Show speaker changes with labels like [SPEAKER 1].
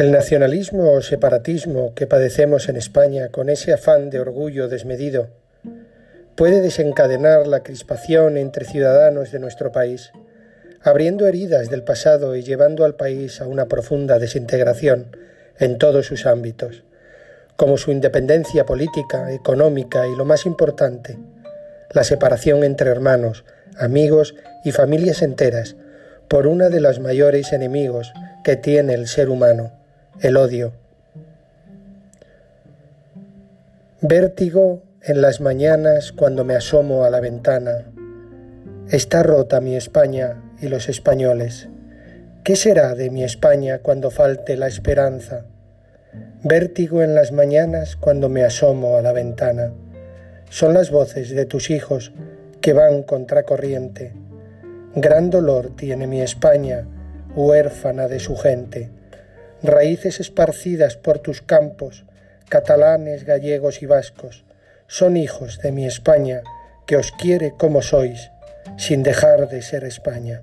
[SPEAKER 1] El nacionalismo o separatismo que padecemos en España con ese afán de orgullo desmedido puede desencadenar la crispación entre ciudadanos de nuestro país, abriendo heridas del pasado y llevando al país a una profunda desintegración en todos sus ámbitos, como su independencia política, económica y, lo más importante, la separación entre hermanos, amigos y familias enteras por una de las mayores enemigos que tiene el ser humano, el odio. Vértigo en las mañanas cuando me asomo a la ventana. Está rota mi España y los españoles. ¿Qué será de mi España cuando falte la esperanza? Vértigo en las mañanas cuando me asomo a la ventana. Son las voces de tus hijos que van contracorriente. Gran dolor tiene mi España, huérfana de su gente. Raíces esparcidas por tus campos, catalanes, gallegos y vascos, son hijos de mi España, que os quiere como sois, sin dejar de ser España.